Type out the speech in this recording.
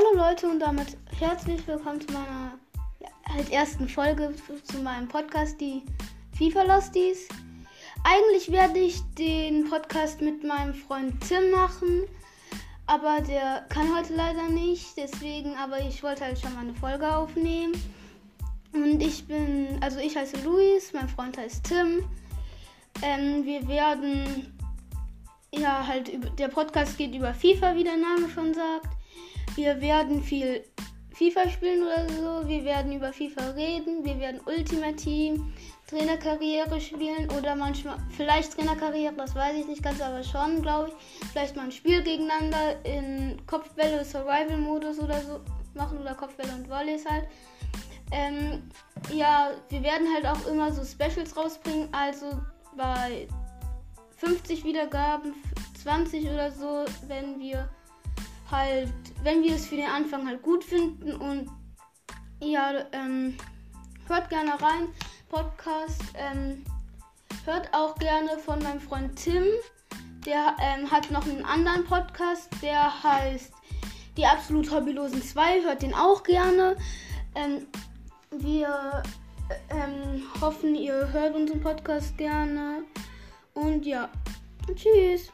Hallo Leute und damit herzlich willkommen zu meiner ja, halt ersten Folge zu meinem Podcast, die FIFA Losties. Eigentlich werde ich den Podcast mit meinem Freund Tim machen, aber der kann heute leider nicht, deswegen, aber ich wollte halt schon mal eine Folge aufnehmen. Und ich bin, also ich heiße Luis, mein Freund heißt Tim. Ähm, wir werden, ja, halt, der Podcast geht über FIFA, wie der Name schon sagt. Wir werden viel FIFA spielen oder so. Wir werden über FIFA reden. Wir werden Ultimate Team, Trainerkarriere spielen oder manchmal vielleicht Trainerkarriere, das weiß ich nicht ganz, aber schon, glaube ich. Vielleicht mal ein Spiel gegeneinander in Kopfbälle Survival Modus oder so machen oder Kopfbälle und Volleys halt. Ähm, ja, wir werden halt auch immer so Specials rausbringen. Also bei 50 Wiedergaben, 20 oder so, wenn wir halt, wenn wir es für den Anfang halt gut finden und ja, ähm, hört gerne rein. Podcast, ähm, hört auch gerne von meinem Freund Tim. Der ähm, hat noch einen anderen Podcast, der heißt Die absolut Hobbylosen 2. Hört den auch gerne. Ähm, wir ähm, hoffen, ihr hört unseren Podcast gerne. Und ja, tschüss.